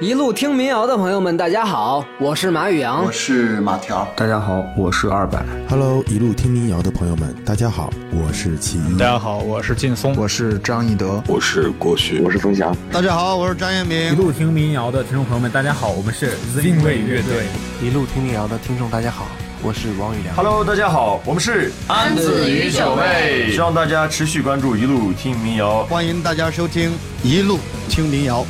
一路听民谣的朋友们，大家好，我是马宇阳，我是马条，大家好，我是二百。Hello，一路听民谣的朋友们，大家好，我是齐豫。大家好，我是劲松，我是张一德，我是郭旭，我是冯翔。大家好，我是张彦明。一路听民谣的听众朋友们，大家好，我们是 Zinway 乐队。一路听民谣的听众，大家好，我是王宇良。Hello，大家好，我们是安子与九妹。希望大家持续关注一路听民谣，欢迎大家收听一路听民谣。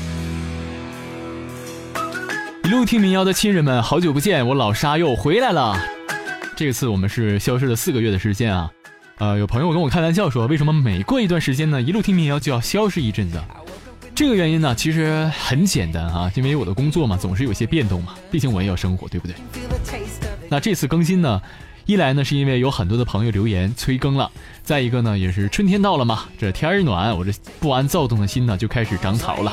一路听民谣的亲人们，好久不见，我老沙又回来了。这次我们是消失了四个月的时间啊。呃，有朋友跟我开玩笑说，为什么每过一段时间呢，一路听民谣就要消失一阵子？这个原因呢，其实很简单啊，因为我的工作嘛，总是有些变动嘛，毕竟我也要生活，对不对？那这次更新呢，一来呢是因为有很多的朋友留言催更了，再一个呢也是春天到了嘛，这天儿暖，我这不安躁动的心呢就开始长草了。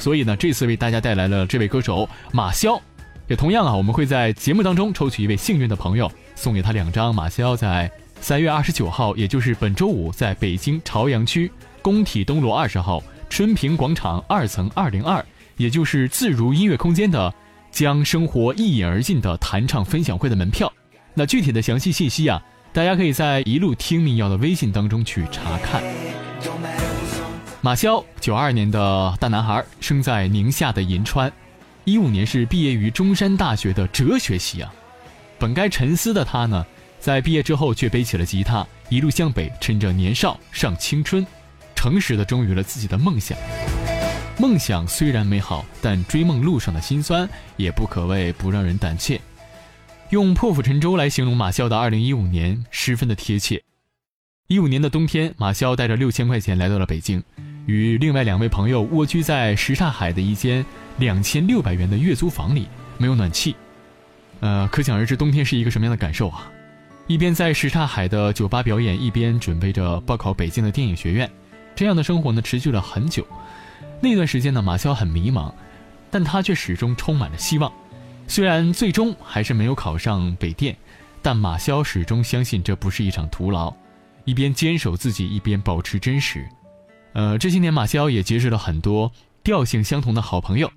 所以呢，这次为大家带来了这位歌手马潇，也同样啊，我们会在节目当中抽取一位幸运的朋友，送给他两张马潇在三月二十九号，也就是本周五，在北京朝阳区工体东路二十号春平广场二层二零二，也就是自如音乐空间的将生活一饮而尽的弹唱分享会的门票。那具体的详细信息啊，大家可以在一路听民谣的微信当中去查看。马潇，九二年的大男孩，生在宁夏的银川，一五年是毕业于中山大学的哲学系啊。本该沉思的他呢，在毕业之后却背起了吉他，一路向北，趁着年少上青春，诚实的忠于了自己的梦想。梦想虽然美好，但追梦路上的辛酸也不可谓不让人胆怯。用破釜沉舟来形容马潇的二零一五年，十分的贴切。一五年的冬天，马潇带着六千块钱来到了北京。与另外两位朋友蜗居在什刹海的一间两千六百元的月租房里，没有暖气，呃，可想而知冬天是一个什么样的感受啊！一边在什刹海的酒吧表演，一边准备着报考北京的电影学院，这样的生活呢持续了很久。那段时间呢，马潇很迷茫，但他却始终充满了希望。虽然最终还是没有考上北电，但马潇始终相信这不是一场徒劳，一边坚守自己，一边保持真实。呃，这些年马潇也结识了很多调性相同的好朋友。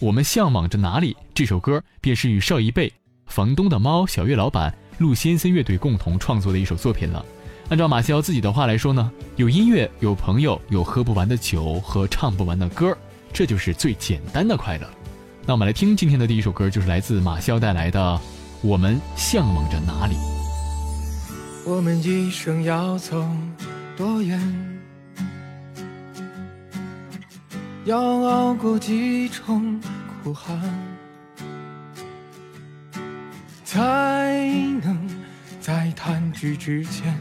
我们向往着哪里？这首歌便是与邵一贝、房东的猫、小月老板、陆先生乐队共同创作的一首作品了。按照马潇自己的话来说呢，有音乐，有朋友，有喝不完的酒和唱不完的歌，这就是最简单的快乐。那我们来听今天的第一首歌，就是来自马潇带来的《我们向往着哪里》。我们一生要走多远？要熬过几重苦寒，才能在弹指之间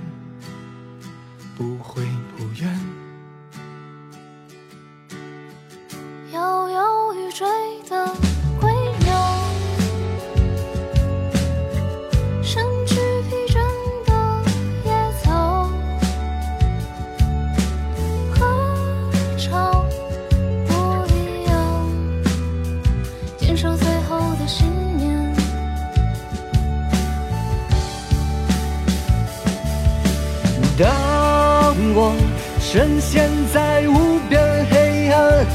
不悔不怨。在无边黑暗，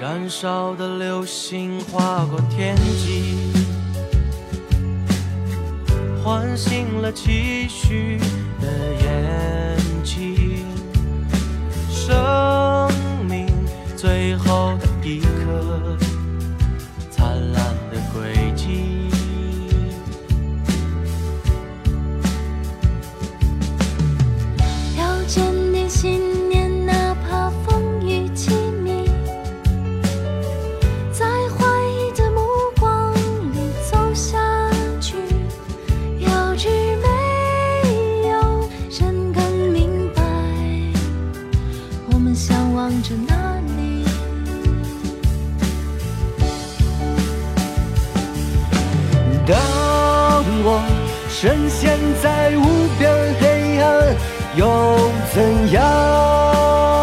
燃烧的流星划过天际，唤醒了期许的眼睛。生命最后的一刻，深陷在无边黑暗，又怎样？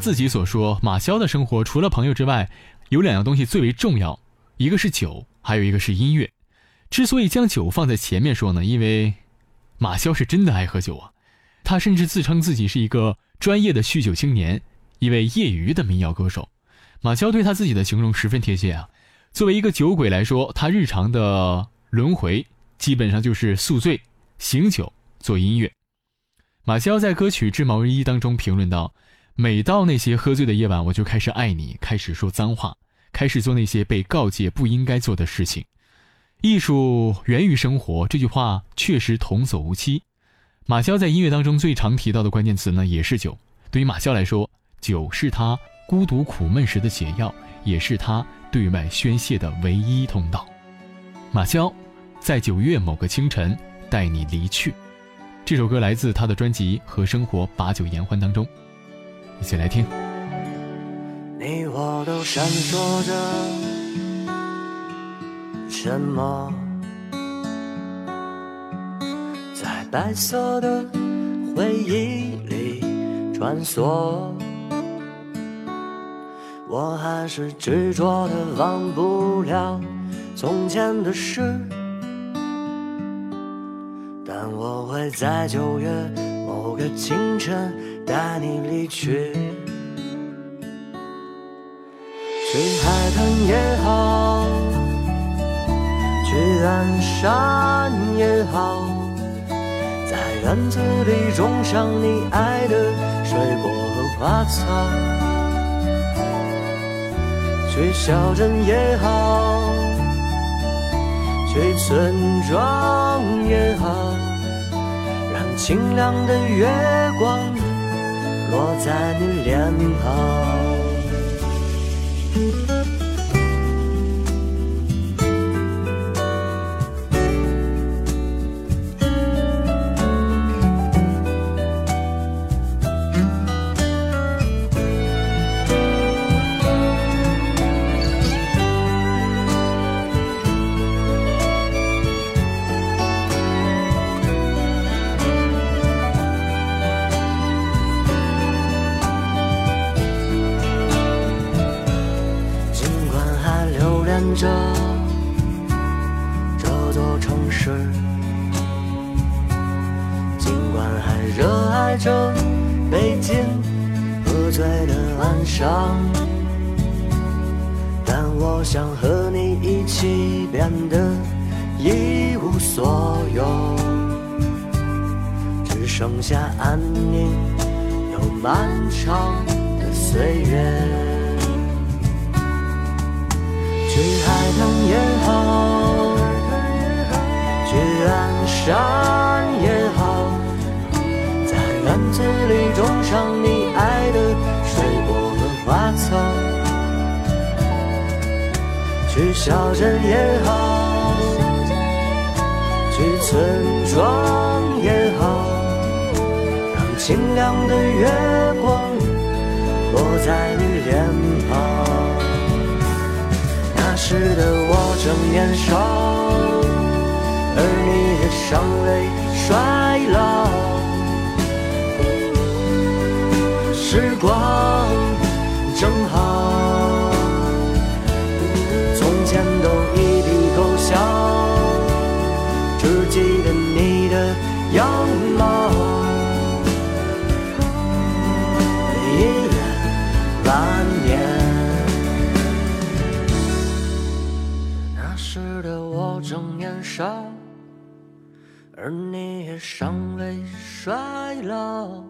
自己所说，马潇的生活除了朋友之外，有两样东西最为重要，一个是酒，还有一个是音乐。之所以将酒放在前面说呢，因为马潇是真的爱喝酒啊，他甚至自称自己是一个专业的酗酒青年，一位业余的民谣歌手。马潇对他自己的形容十分贴切啊。作为一个酒鬼来说，他日常的轮回基本上就是宿醉、醒酒、做音乐。马潇在歌曲《织毛衣》当中评论道。每到那些喝醉的夜晚，我就开始爱你，开始说脏话，开始做那些被告诫不应该做的事情。艺术源于生活，这句话确实童叟无欺。马潇在音乐当中最常提到的关键词呢，也是酒。对于马潇来说，酒是他孤独苦闷时的解药，也是他对外宣泄的唯一通道。马潇，在九月某个清晨带你离去。这首歌来自他的专辑《和生活把酒言欢》当中。一起来听。你我都闪烁着什么，在白色的回忆里穿梭。我还是执着的忘不了从前的事，但我会在九月某个清晨。带你离去，去海滩也好，去岸山也好，在院子里种上你爱的水果和花草，去小镇也好，去村庄也好，让清亮的月光。落在你脸庞。剩下安宁又漫长的岁月。去海滩也好，去岸山也好，在院子里种上你爱的水果和花草。去小镇也好，去村庄也好，清亮的月光落在你脸庞。那时的我正年少，而你也尚未衰老。时光正好，而你也尚未衰老。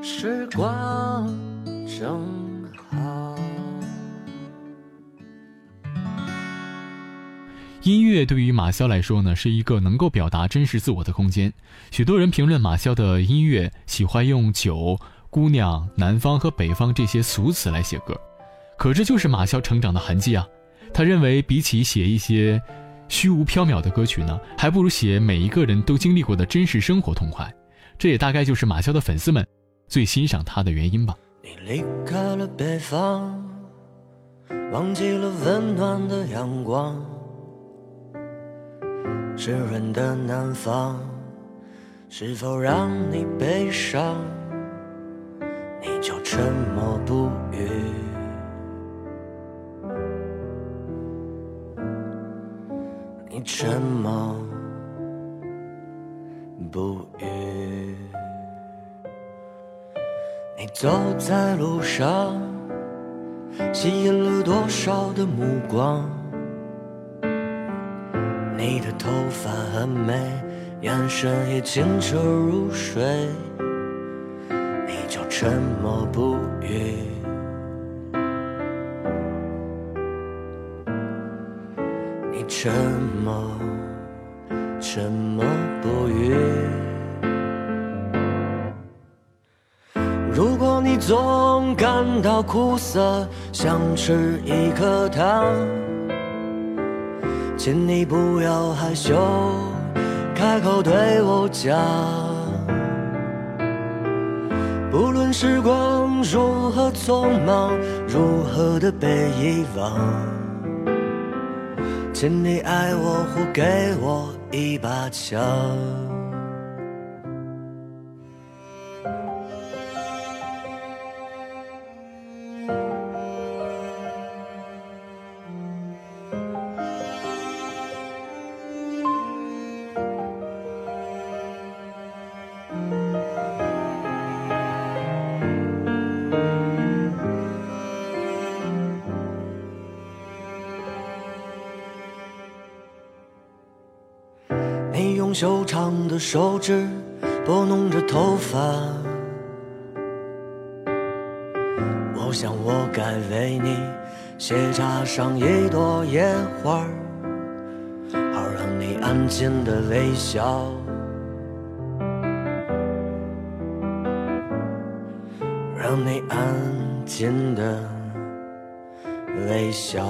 时光正好。音乐对于马潇来说呢，是一个能够表达真实自我的空间。许多人评论马潇的音乐，喜欢用酒、姑娘、南方和北方这些俗词来写歌，可这就是马潇成长的痕迹啊。他认为，比起写一些虚无缥缈的歌曲呢，还不如写每一个人都经历过的真实生活痛快。这也大概就是马潇的粉丝们最欣赏他的原因吧。你离开了北方，忘记了温暖的阳光，湿润的南方，是否让你悲伤？你就沉默不语。你沉默不语。你走在路上，吸引了多少的目光？你的头发很美，眼神也清澈如水，你就沉默不语。沉默，沉默不语。如果你总感到苦涩，想吃一颗糖，请你不要害羞，开口对我讲。不论时光如何匆忙，如何的被遗忘，请你爱我或给我一把枪。长的手指拨弄着头发，我想我该为你斜插上一朵野花，好让你安静的微笑，让你安静的微笑。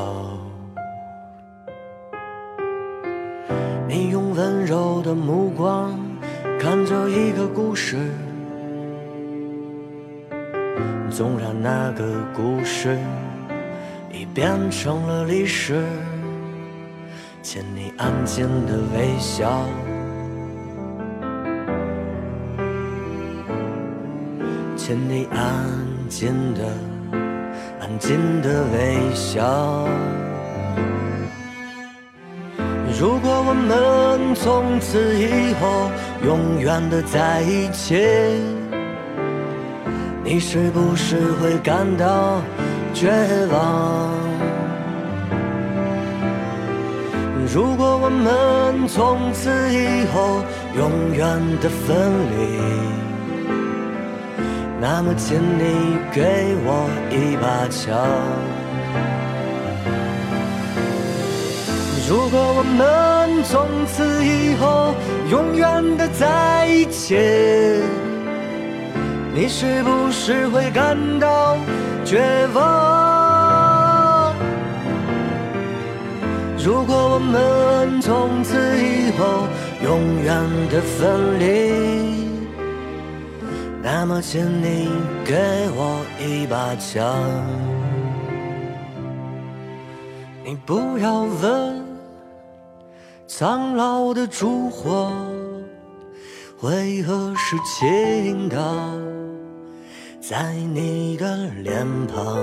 温柔的目光看着一个故事，纵然那个故事已变成了历史，请你安静的微笑，请你安静的、安静的微笑。如果我们从此以后永远的在一起，你是不是会感到绝望？如果我们从此以后永远的分离，那么请你给我一把枪。如果我们从此以后永远的在一起，你是不是会感到绝望？如果我们从此以后永远的分离，那么请你给我一把枪。你不要问苍老的烛火为何是青的，在你的脸庞，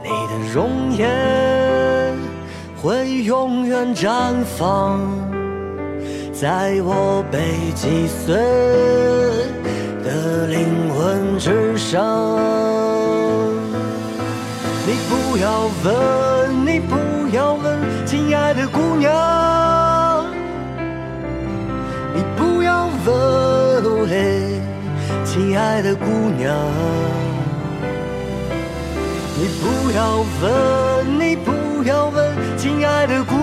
你的容颜。会永远绽放在我被击碎的灵魂之上。你不要问，的姑娘。你不要问，嘿，亲爱的姑娘。你不要问，你不要问。亲爱的姑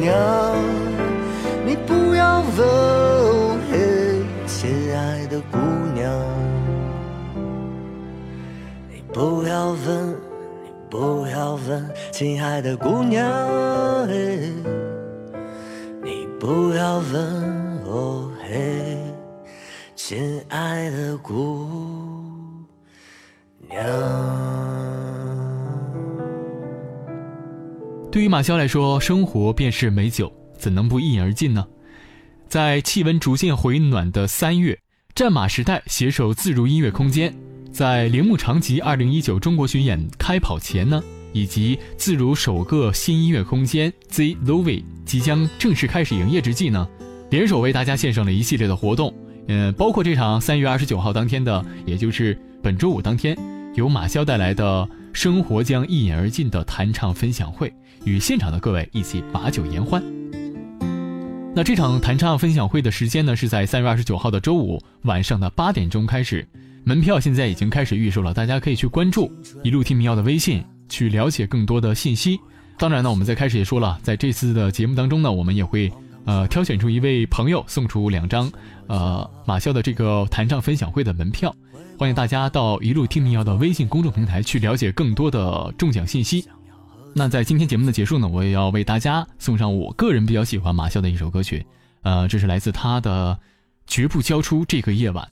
娘，你不要问，嘿，亲爱的姑娘，你不要问，不要问，亲爱的姑娘，你不要问，哦嘿，亲爱的姑娘。对于马潇来说，生活便是美酒，怎能不一饮而尽呢？在气温逐渐回暖的三月，战马时代携手自如音乐空间，在铃木长吉二零一九中国巡演开跑前呢，以及自如首个新音乐空间 Z Lovi 即将正式开始营业之际呢，联手为大家献上了一系列的活动，嗯，包括这场三月二十九号当天的，也就是本周五当天，由马潇带来的《生活将一饮而尽》的弹唱分享会。与现场的各位一起把酒言欢。那这场弹唱分享会的时间呢，是在三月二十九号的周五晚上的八点钟开始，门票现在已经开始预售了，大家可以去关注一路听民谣的微信去了解更多的信息。当然呢，我们在开始也说了，在这次的节目当中呢，我们也会呃挑选出一位朋友送出两张呃马啸的这个弹唱分享会的门票，欢迎大家到一路听民谣的微信公众平台去了解更多的中奖信息。那在今天节目的结束呢，我也要为大家送上我个人比较喜欢马啸的一首歌曲，呃，这是来自他的《绝不交出这个夜晚》。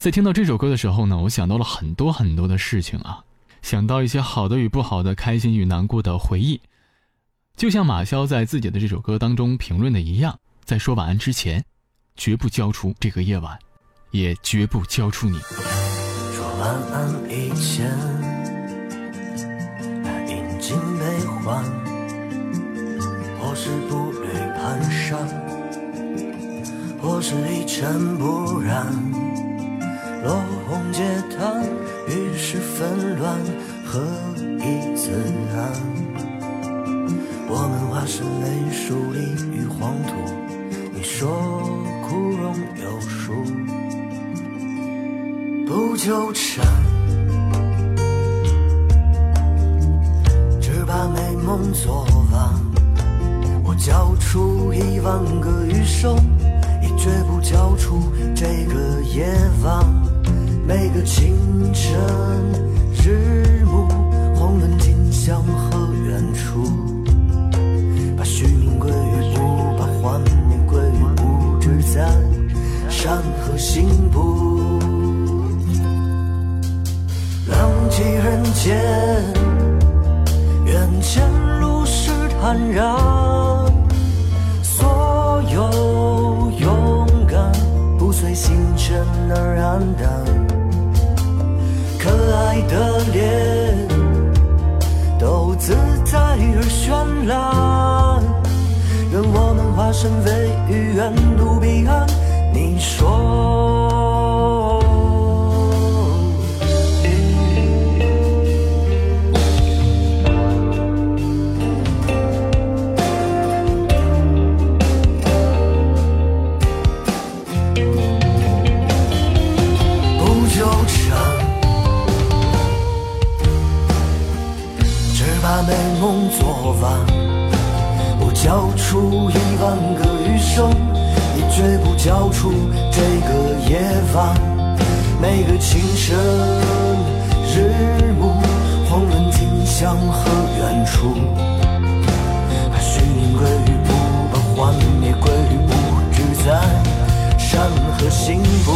在听到这首歌的时候呢，我想到了很多很多的事情啊，想到一些好的与不好的、开心与难过的回忆。就像马潇在自己的这首歌当中评论的一样，在说晚安之前，绝不交出这个夜晚，也绝不交出你。说晚安以前。饮尽悲欢，或是步履蹒跚，或是一尘不染。落红阶叹，于是纷乱，何以自安？我们化身为树林与黄土，你说枯荣有数，不纠缠。只把美梦做完，我交出一万个余生，也绝不交出这个夜晚。清晨，日暮，红轮尽向和远处，把虚名归于不，把幻念归于不，只在山河心步，浪迹人间。眼前路是坦然，所有勇敢不随星辰而黯淡，的脸都自在而绚烂。愿我们化身为鱼，远渡彼岸。你说。幸福。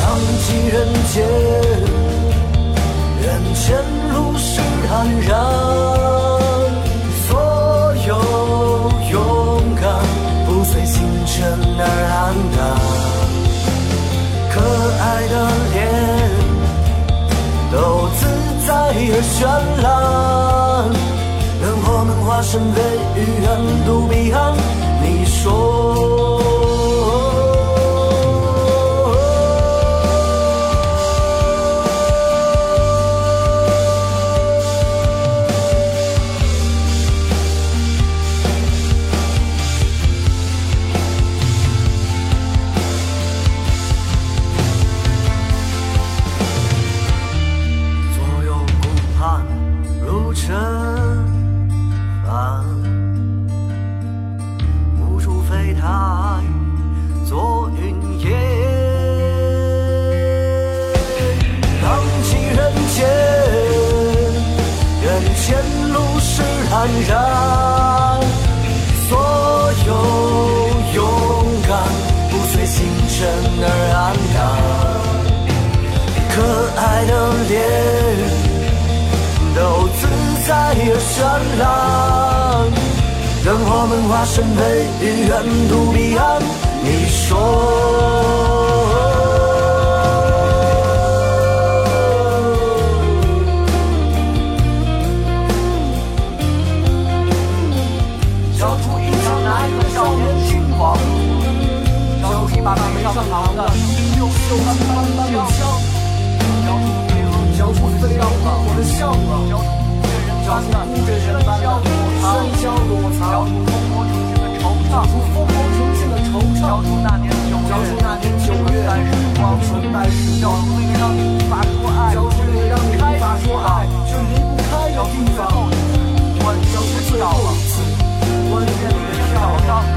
浪迹人间。眼前路是坦然，所有勇敢不随星辰而黯淡。可爱的脸都自在而绚烂，让我们化身为鱼，远渡彼岸。远渡彼岸。你说。把背上扛的优秀的枪，交出飞扬我的向往，交出不人般的喧嚣躲藏，放，从疯狂雄心的惆怅，交出那年九月，交出那年九月，但是不忘存在，交出那个让你无法说爱，交出那个让你无法说爱，却离不开的地方。交出最后一次，关键的跳上。